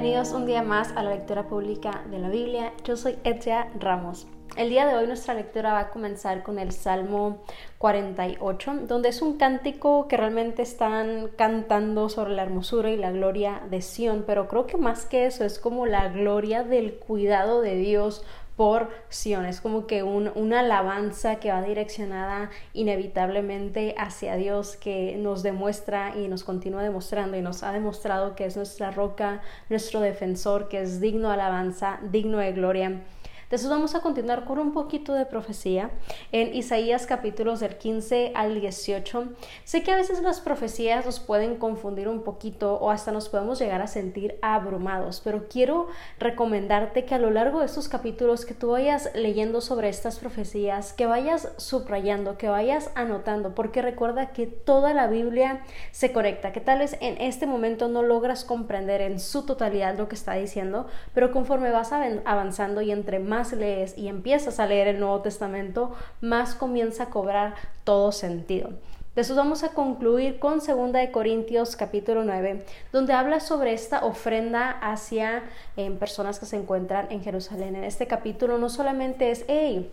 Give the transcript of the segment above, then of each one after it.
bienvenidos un día más a la lectura pública de la Biblia. Yo soy Etia Ramos. El día de hoy nuestra lectura va a comenzar con el Salmo 48, donde es un cántico que realmente están cantando sobre la hermosura y la gloria de Sión, pero creo que más que eso es como la gloria del cuidado de Dios por. Es como que una alabanza que va direccionada inevitablemente hacia Dios, que nos demuestra y nos continúa demostrando y nos ha demostrado que es nuestra roca, nuestro defensor, que es digno de alabanza, digno de gloria entonces vamos a continuar con un poquito de profecía en Isaías capítulos del 15 al 18. Sé que a veces las profecías nos pueden confundir un poquito o hasta nos podemos llegar a sentir abrumados, pero quiero recomendarte que a lo largo de estos capítulos que tú vayas leyendo sobre estas profecías, que vayas subrayando, que vayas anotando, porque recuerda que toda la Biblia se conecta, que tal vez en este momento no logras comprender en su totalidad lo que está diciendo, pero conforme vas avanzando y entre más lees y empiezas a leer el Nuevo Testamento, más comienza a cobrar todo sentido. Después vamos a concluir con 2 de Corintios capítulo 9, donde habla sobre esta ofrenda hacia eh, personas que se encuentran en Jerusalén. En este capítulo no solamente es, hey,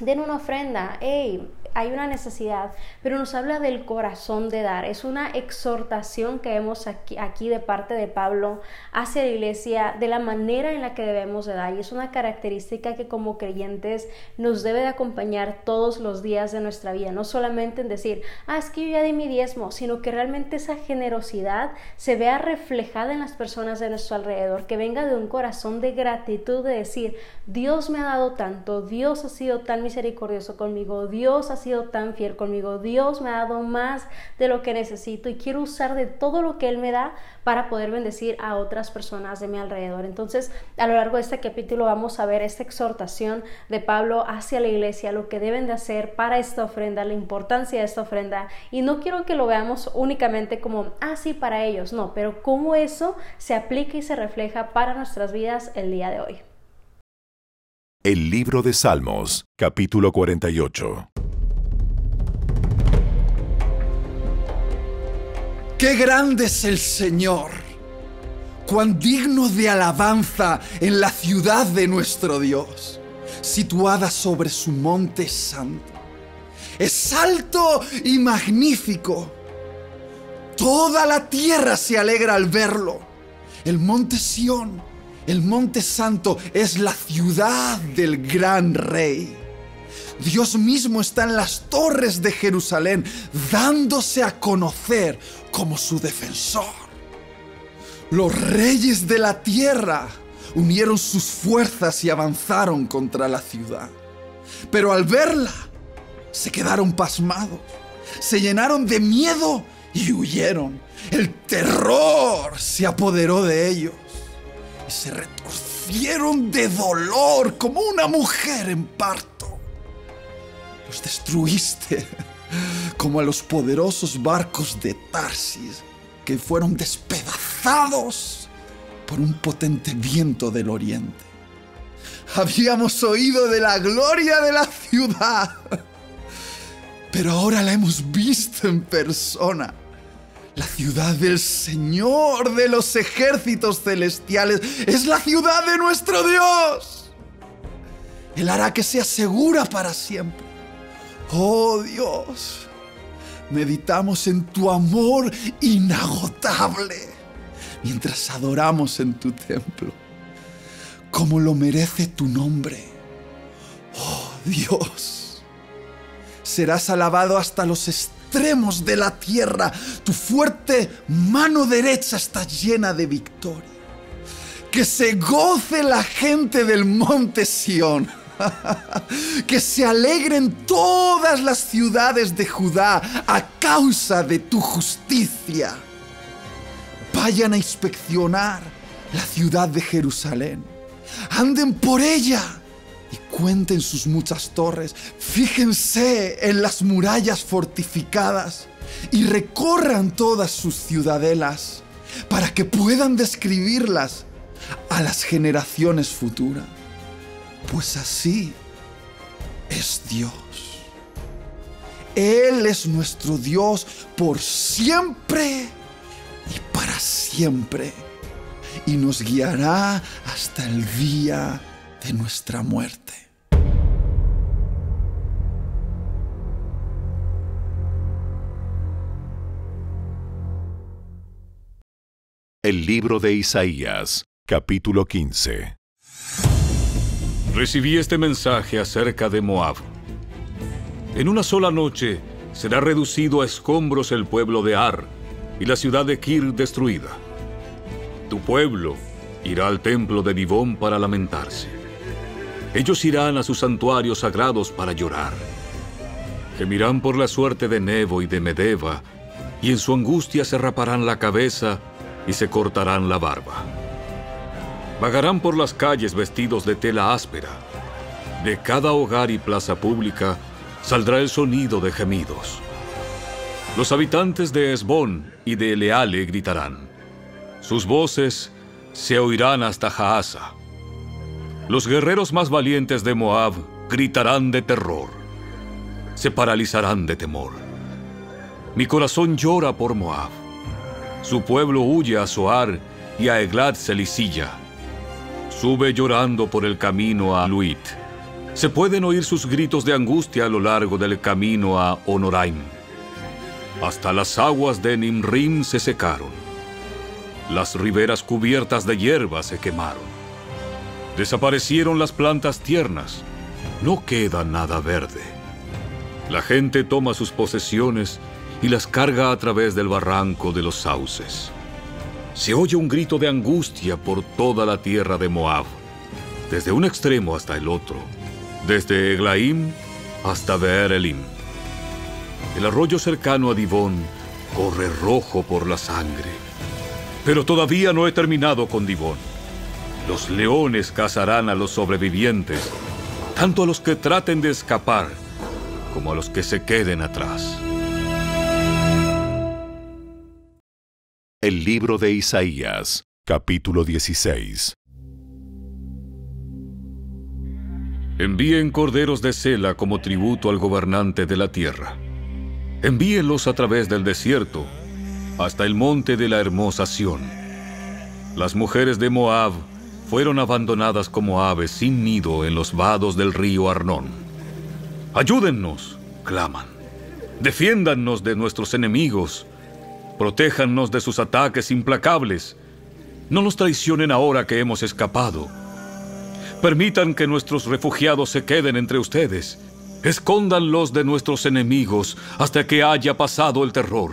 den una ofrenda, hey, hay una necesidad, pero nos habla del corazón de dar. Es una exhortación que vemos aquí, de parte de Pablo hacia la iglesia de la manera en la que debemos de dar. Y es una característica que como creyentes nos debe de acompañar todos los días de nuestra vida. No solamente en decir, ah, es que yo ya di mi diezmo, sino que realmente esa generosidad se vea reflejada en las personas de nuestro alrededor, que venga de un corazón de gratitud, de decir, Dios me ha dado tanto, Dios ha sido tan misericordioso conmigo, Dios ha sido tan fiel conmigo, Dios me ha dado más de lo que necesito y quiero usar de todo lo que Él me da para poder bendecir a otras personas de mi alrededor. Entonces, a lo largo de este capítulo vamos a ver esta exhortación de Pablo hacia la iglesia, lo que deben de hacer para esta ofrenda, la importancia de esta ofrenda. Y no quiero que lo veamos únicamente como, ah, sí, para ellos, no, pero cómo eso se aplica y se refleja para nuestras vidas el día de hoy. El libro de Salmos, capítulo 48. Qué grande es el Señor, cuán digno de alabanza en la ciudad de nuestro Dios, situada sobre su monte santo. Es alto y magnífico. Toda la tierra se alegra al verlo. El monte Sión el monte santo es la ciudad del gran rey. Dios mismo está en las torres de Jerusalén, dándose a conocer como su defensor. Los reyes de la tierra unieron sus fuerzas y avanzaron contra la ciudad. Pero al verla, se quedaron pasmados, se llenaron de miedo y huyeron. El terror se apoderó de ellos y se retorcieron de dolor como una mujer en parto. Los destruiste como a los poderosos barcos de Tarsis que fueron despedazados por un potente viento del oriente. Habíamos oído de la gloria de la ciudad, pero ahora la hemos visto en persona la ciudad del Señor de los ejércitos celestiales es la ciudad de nuestro Dios. Él hará que sea segura para siempre. Oh Dios, meditamos en tu amor inagotable mientras adoramos en tu templo, como lo merece tu nombre. Oh Dios, serás alabado hasta los estados de la tierra. Tu fuerte mano derecha está llena de victoria. Que se goce la gente del monte Sión. que se alegren todas las ciudades de Judá a causa de tu justicia. Vayan a inspeccionar la ciudad de Jerusalén. Anden por ella y cuenten sus muchas torres. Fíjense en las murallas fortificadas y recorran todas sus ciudadelas para que puedan describirlas a las generaciones futuras. Pues así es Dios. Él es nuestro Dios por siempre y para siempre. y nos guiará hasta el día de nuestra muerte. El libro de Isaías, capítulo 15. Recibí este mensaje acerca de Moab. En una sola noche será reducido a escombros el pueblo de Ar y la ciudad de Kir destruida. Tu pueblo irá al templo de Divón para lamentarse. Ellos irán a sus santuarios sagrados para llorar. Gemirán por la suerte de Nebo y de Medeba, y en su angustia se raparán la cabeza y se cortarán la barba. Vagarán por las calles vestidos de tela áspera. De cada hogar y plaza pública saldrá el sonido de gemidos. Los habitantes de Esbón y de Eleale gritarán. Sus voces se oirán hasta Jaasa. Los guerreros más valientes de Moab gritarán de terror. Se paralizarán de temor. Mi corazón llora por Moab. Su pueblo huye a Soar y a Eglat Selisilla. Sube llorando por el camino a Luit. Se pueden oír sus gritos de angustia a lo largo del camino a Honoraim. Hasta las aguas de Nimrim se secaron. Las riberas cubiertas de hierba se quemaron. Desaparecieron las plantas tiernas. No queda nada verde. La gente toma sus posesiones y las carga a través del barranco de los sauces. Se oye un grito de angustia por toda la tierra de Moab, desde un extremo hasta el otro, desde Eglaim hasta Beer Elim. El arroyo cercano a Divón corre rojo por la sangre. Pero todavía no he terminado con Divón. Los leones cazarán a los sobrevivientes, tanto a los que traten de escapar como a los que se queden atrás. El libro de Isaías, capítulo 16. Envíen corderos de cela como tributo al gobernante de la tierra. Envíenlos a través del desierto, hasta el monte de la hermosa Sión. Las mujeres de Moab fueron abandonadas como aves sin nido en los vados del río Arnón. Ayúdennos, claman. Defiéndannos de nuestros enemigos. Protéjannos de sus ataques implacables. No nos traicionen ahora que hemos escapado. Permitan que nuestros refugiados se queden entre ustedes. Escóndanlos de nuestros enemigos hasta que haya pasado el terror.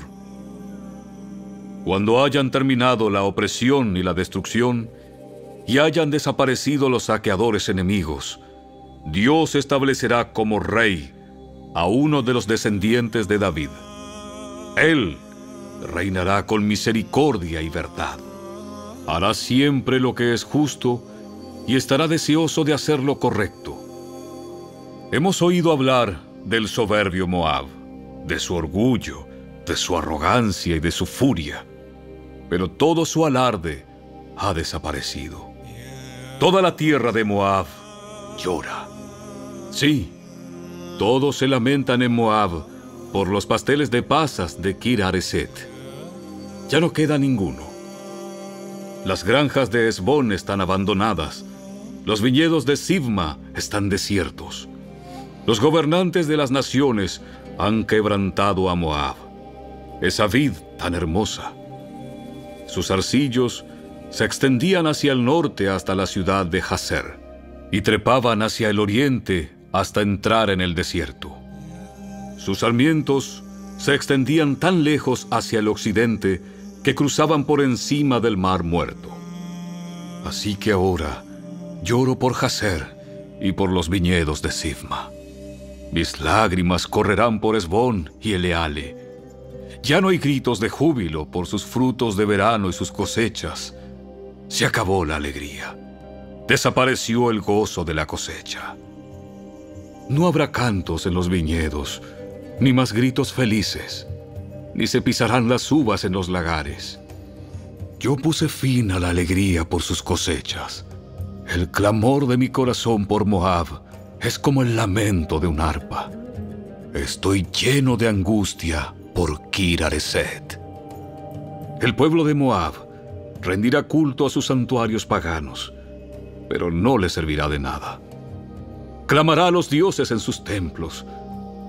Cuando hayan terminado la opresión y la destrucción, y hayan desaparecido los saqueadores enemigos, Dios establecerá como rey a uno de los descendientes de David. Él reinará con misericordia y verdad. Hará siempre lo que es justo y estará deseoso de hacer lo correcto. Hemos oído hablar del soberbio Moab, de su orgullo, de su arrogancia y de su furia, pero todo su alarde ha desaparecido. Toda la tierra de Moab llora. Sí, todos se lamentan en Moab por los pasteles de pasas de Kir Areset. Ya no queda ninguno. Las granjas de Esbón están abandonadas. Los viñedos de Sibma están desiertos. Los gobernantes de las naciones han quebrantado a Moab, esa vid tan hermosa. Sus arcillos se extendían hacia el norte hasta la ciudad de Hazer y trepaban hacia el oriente hasta entrar en el desierto. Sus sarmientos se extendían tan lejos hacia el occidente que cruzaban por encima del mar muerto. Así que ahora lloro por Hazer y por los viñedos de Sifma. Mis lágrimas correrán por Esbón y Eleale. Ya no hay gritos de júbilo por sus frutos de verano y sus cosechas. Se acabó la alegría. Desapareció el gozo de la cosecha. No habrá cantos en los viñedos, ni más gritos felices, ni se pisarán las uvas en los lagares. Yo puse fin a la alegría por sus cosechas. El clamor de mi corazón por Moab es como el lamento de un arpa. Estoy lleno de angustia por Kirareset. El pueblo de Moab rendirá culto a sus santuarios paganos, pero no le servirá de nada. Clamará a los dioses en sus templos,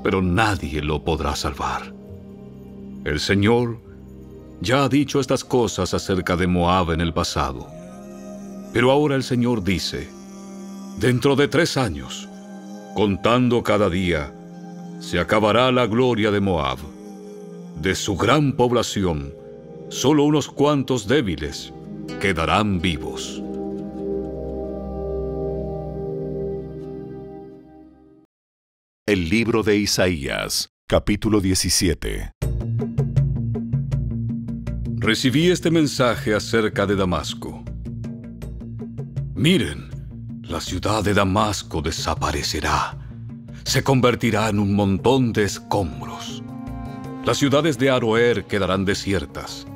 pero nadie lo podrá salvar. El Señor ya ha dicho estas cosas acerca de Moab en el pasado, pero ahora el Señor dice, dentro de tres años, contando cada día, se acabará la gloria de Moab. De su gran población, solo unos cuantos débiles quedarán vivos. El libro de Isaías, capítulo 17. Recibí este mensaje acerca de Damasco. Miren, la ciudad de Damasco desaparecerá. Se convertirá en un montón de escombros. Las ciudades de Aroer quedarán desiertas.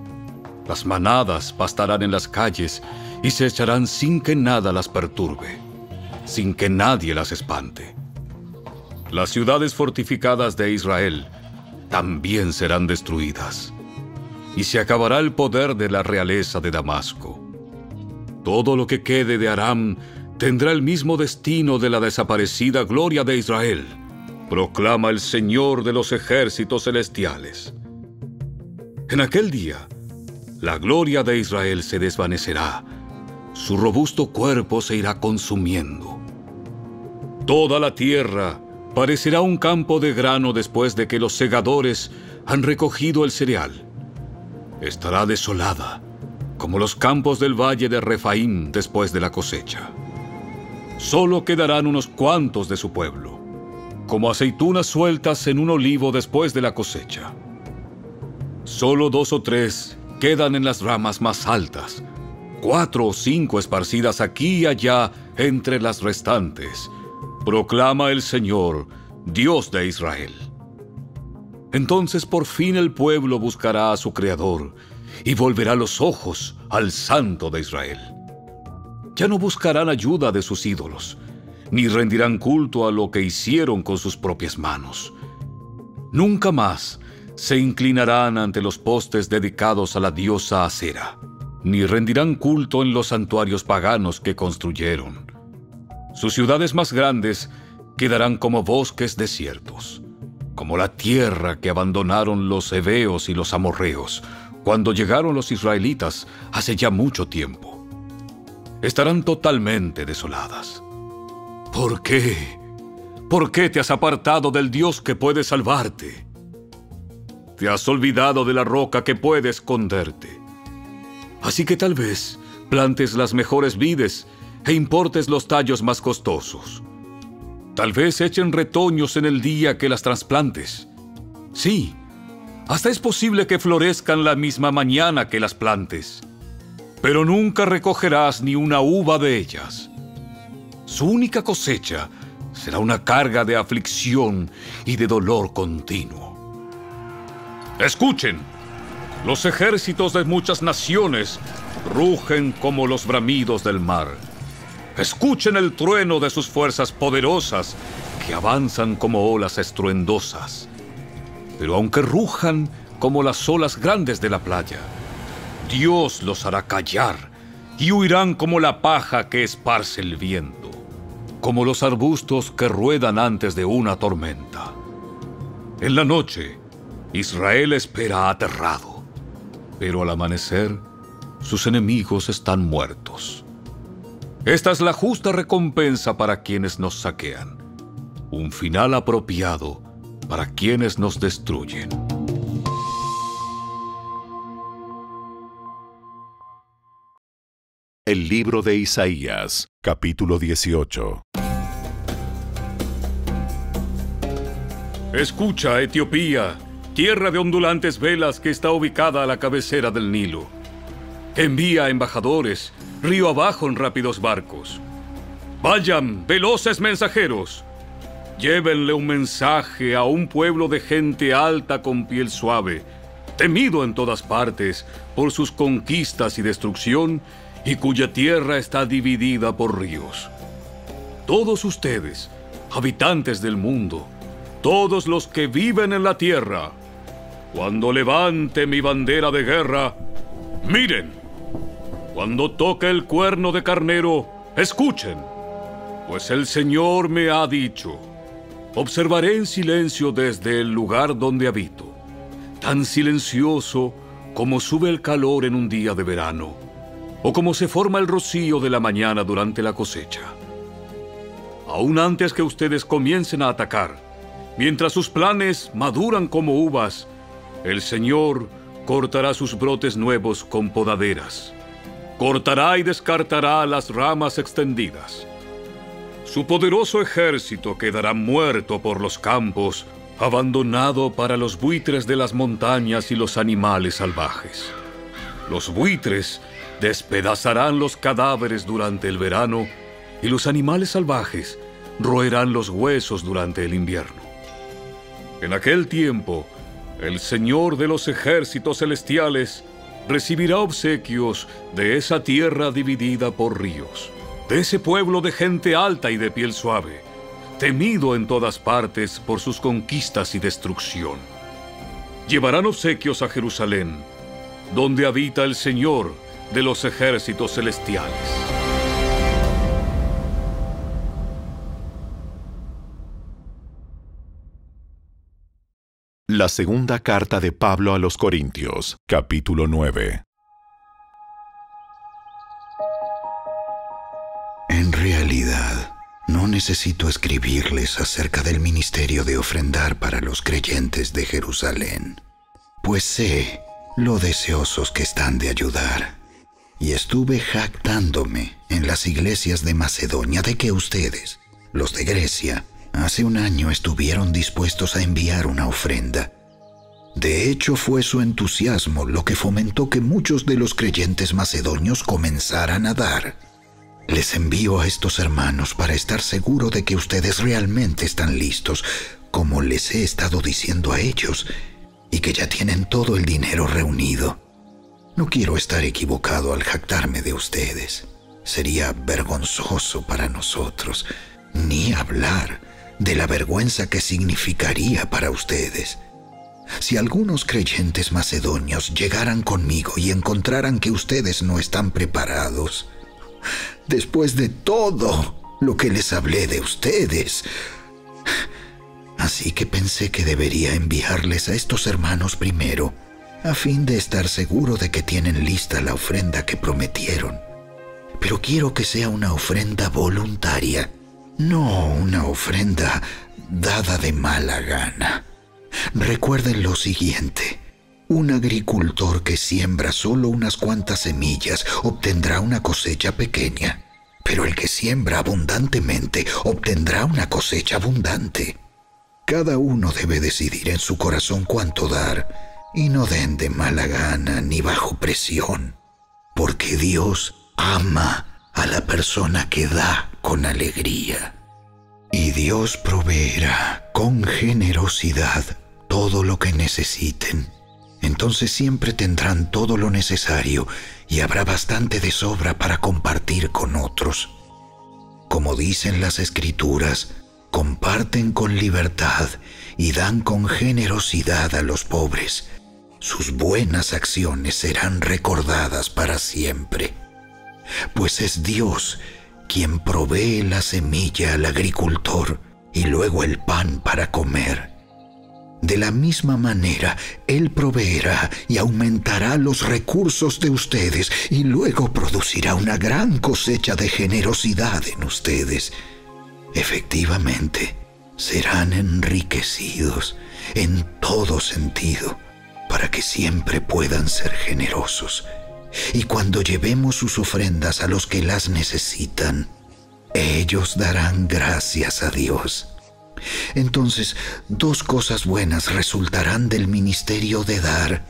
Las manadas pastarán en las calles y se echarán sin que nada las perturbe, sin que nadie las espante. Las ciudades fortificadas de Israel también serán destruidas, y se acabará el poder de la realeza de Damasco. Todo lo que quede de Aram tendrá el mismo destino de la desaparecida gloria de Israel proclama el Señor de los ejércitos celestiales. En aquel día, la gloria de Israel se desvanecerá, su robusto cuerpo se irá consumiendo. Toda la tierra parecerá un campo de grano después de que los segadores han recogido el cereal. Estará desolada, como los campos del valle de Refaim después de la cosecha. Solo quedarán unos cuantos de su pueblo como aceitunas sueltas en un olivo después de la cosecha. Solo dos o tres quedan en las ramas más altas, cuatro o cinco esparcidas aquí y allá entre las restantes, proclama el Señor, Dios de Israel. Entonces por fin el pueblo buscará a su Creador y volverá los ojos al Santo de Israel. Ya no buscarán ayuda de sus ídolos, ni rendirán culto a lo que hicieron con sus propias manos. Nunca más se inclinarán ante los postes dedicados a la diosa Acera, ni rendirán culto en los santuarios paganos que construyeron. Sus ciudades más grandes quedarán como bosques desiertos, como la tierra que abandonaron los heveos y los amorreos cuando llegaron los israelitas hace ya mucho tiempo. Estarán totalmente desoladas ¿Por qué? ¿Por qué te has apartado del Dios que puede salvarte? Te has olvidado de la roca que puede esconderte. Así que tal vez plantes las mejores vides e importes los tallos más costosos. Tal vez echen retoños en el día que las trasplantes. Sí, hasta es posible que florezcan la misma mañana que las plantes, pero nunca recogerás ni una uva de ellas. Su única cosecha será una carga de aflicción y de dolor continuo. Escuchen, los ejércitos de muchas naciones rugen como los bramidos del mar. Escuchen el trueno de sus fuerzas poderosas que avanzan como olas estruendosas. Pero aunque rujan como las olas grandes de la playa, Dios los hará callar y huirán como la paja que esparce el viento como los arbustos que ruedan antes de una tormenta. En la noche, Israel espera aterrado, pero al amanecer, sus enemigos están muertos. Esta es la justa recompensa para quienes nos saquean, un final apropiado para quienes nos destruyen. El libro de Isaías, capítulo 18. Escucha, Etiopía, tierra de ondulantes velas que está ubicada a la cabecera del Nilo. Envía embajadores, río abajo en rápidos barcos. Vayan, veloces mensajeros. Llévenle un mensaje a un pueblo de gente alta con piel suave, temido en todas partes por sus conquistas y destrucción, y cuya tierra está dividida por ríos. Todos ustedes, habitantes del mundo, todos los que viven en la tierra, cuando levante mi bandera de guerra, miren, Cuando toque el cuerno de carnero, escuchen, pues el Señor me ha dicho, observaré en silencio desde el lugar donde habito, tan silencioso como sube el calor en un día de verano, o como se forma el rocío de la mañana durante la cosecha. Aún antes que ustedes comiencen a atacar, mientras sus planes maduran como uvas, el Señor cortará sus brotes nuevos con podaderas cortará y descartará las ramas extendidas. Su poderoso ejército quedará muerto por los campos, abandonado para los buitres de las montañas y los animales salvajes. Los buitres despedazarán los cadáveres durante el verano y los animales salvajes roerán los huesos durante el invierno. En aquel tiempo, el Señor de los ejércitos celestiales recibirá obsequios de esa tierra dividida por ríos, de ese pueblo de gente alta y de piel suave, temido en todas partes por sus conquistas y destrucción. Llevarán obsequios a Jerusalén, donde habita el Señor de los ejércitos celestiales. La segunda carta de Pablo a los Corintios, capítulo 9. En realidad, no necesito escribirles acerca del ministerio de ofrendar para los creyentes de Jerusalén, pues sé lo deseosos que están de ayudar. Y estuve jactándome en las iglesias de Macedonia de que ustedes, los de Grecia, Hace un año estuvieron dispuestos a enviar una ofrenda. De hecho, fue su entusiasmo lo que fomentó que muchos de los creyentes macedonios comenzaran a dar. Les envío a estos hermanos para estar seguro de que ustedes realmente están listos, como les he estado diciendo a ellos, y que ya tienen todo el dinero reunido. No quiero estar equivocado al jactarme de ustedes. Sería vergonzoso para nosotros, ni hablar de la vergüenza que significaría para ustedes. Si algunos creyentes macedonios llegaran conmigo y encontraran que ustedes no están preparados, después de todo lo que les hablé de ustedes, así que pensé que debería enviarles a estos hermanos primero, a fin de estar seguro de que tienen lista la ofrenda que prometieron. Pero quiero que sea una ofrenda voluntaria no una ofrenda dada de mala gana. Recuerden lo siguiente. Un agricultor que siembra solo unas cuantas semillas obtendrá una cosecha pequeña, pero el que siembra abundantemente obtendrá una cosecha abundante. Cada uno debe decidir en su corazón cuánto dar y no den de mala gana ni bajo presión, porque Dios ama a la persona que da con alegría. Y Dios proveerá con generosidad todo lo que necesiten. Entonces siempre tendrán todo lo necesario y habrá bastante de sobra para compartir con otros. Como dicen las escrituras, comparten con libertad y dan con generosidad a los pobres. Sus buenas acciones serán recordadas para siempre pues es Dios quien provee la semilla al agricultor y luego el pan para comer. De la misma manera, Él proveerá y aumentará los recursos de ustedes y luego producirá una gran cosecha de generosidad en ustedes. Efectivamente, serán enriquecidos en todo sentido para que siempre puedan ser generosos y cuando llevemos sus ofrendas a los que las necesitan, ellos darán gracias a Dios. Entonces, dos cosas buenas resultarán del ministerio de dar.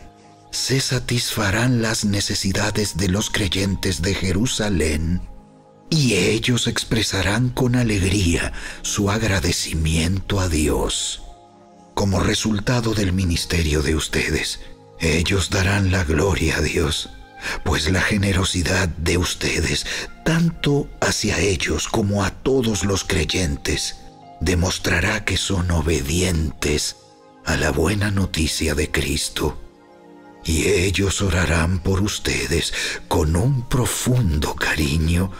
Se satisfarán las necesidades de los creyentes de Jerusalén y ellos expresarán con alegría su agradecimiento a Dios. Como resultado del ministerio de ustedes, ellos darán la gloria a Dios pues la generosidad de ustedes, tanto hacia ellos como a todos los creyentes, demostrará que son obedientes a la buena noticia de Cristo. y ellos orarán por ustedes con un profundo cariño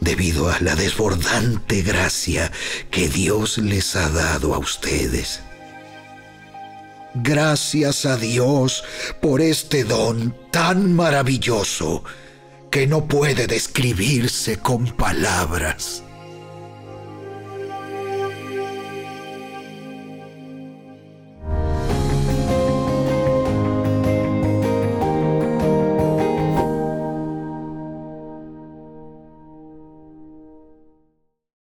debido a la desbordante gracia que Dios les ha dado a ustedes. Gracias a Dios por este don tan maravilloso que no puede describirse con palabras.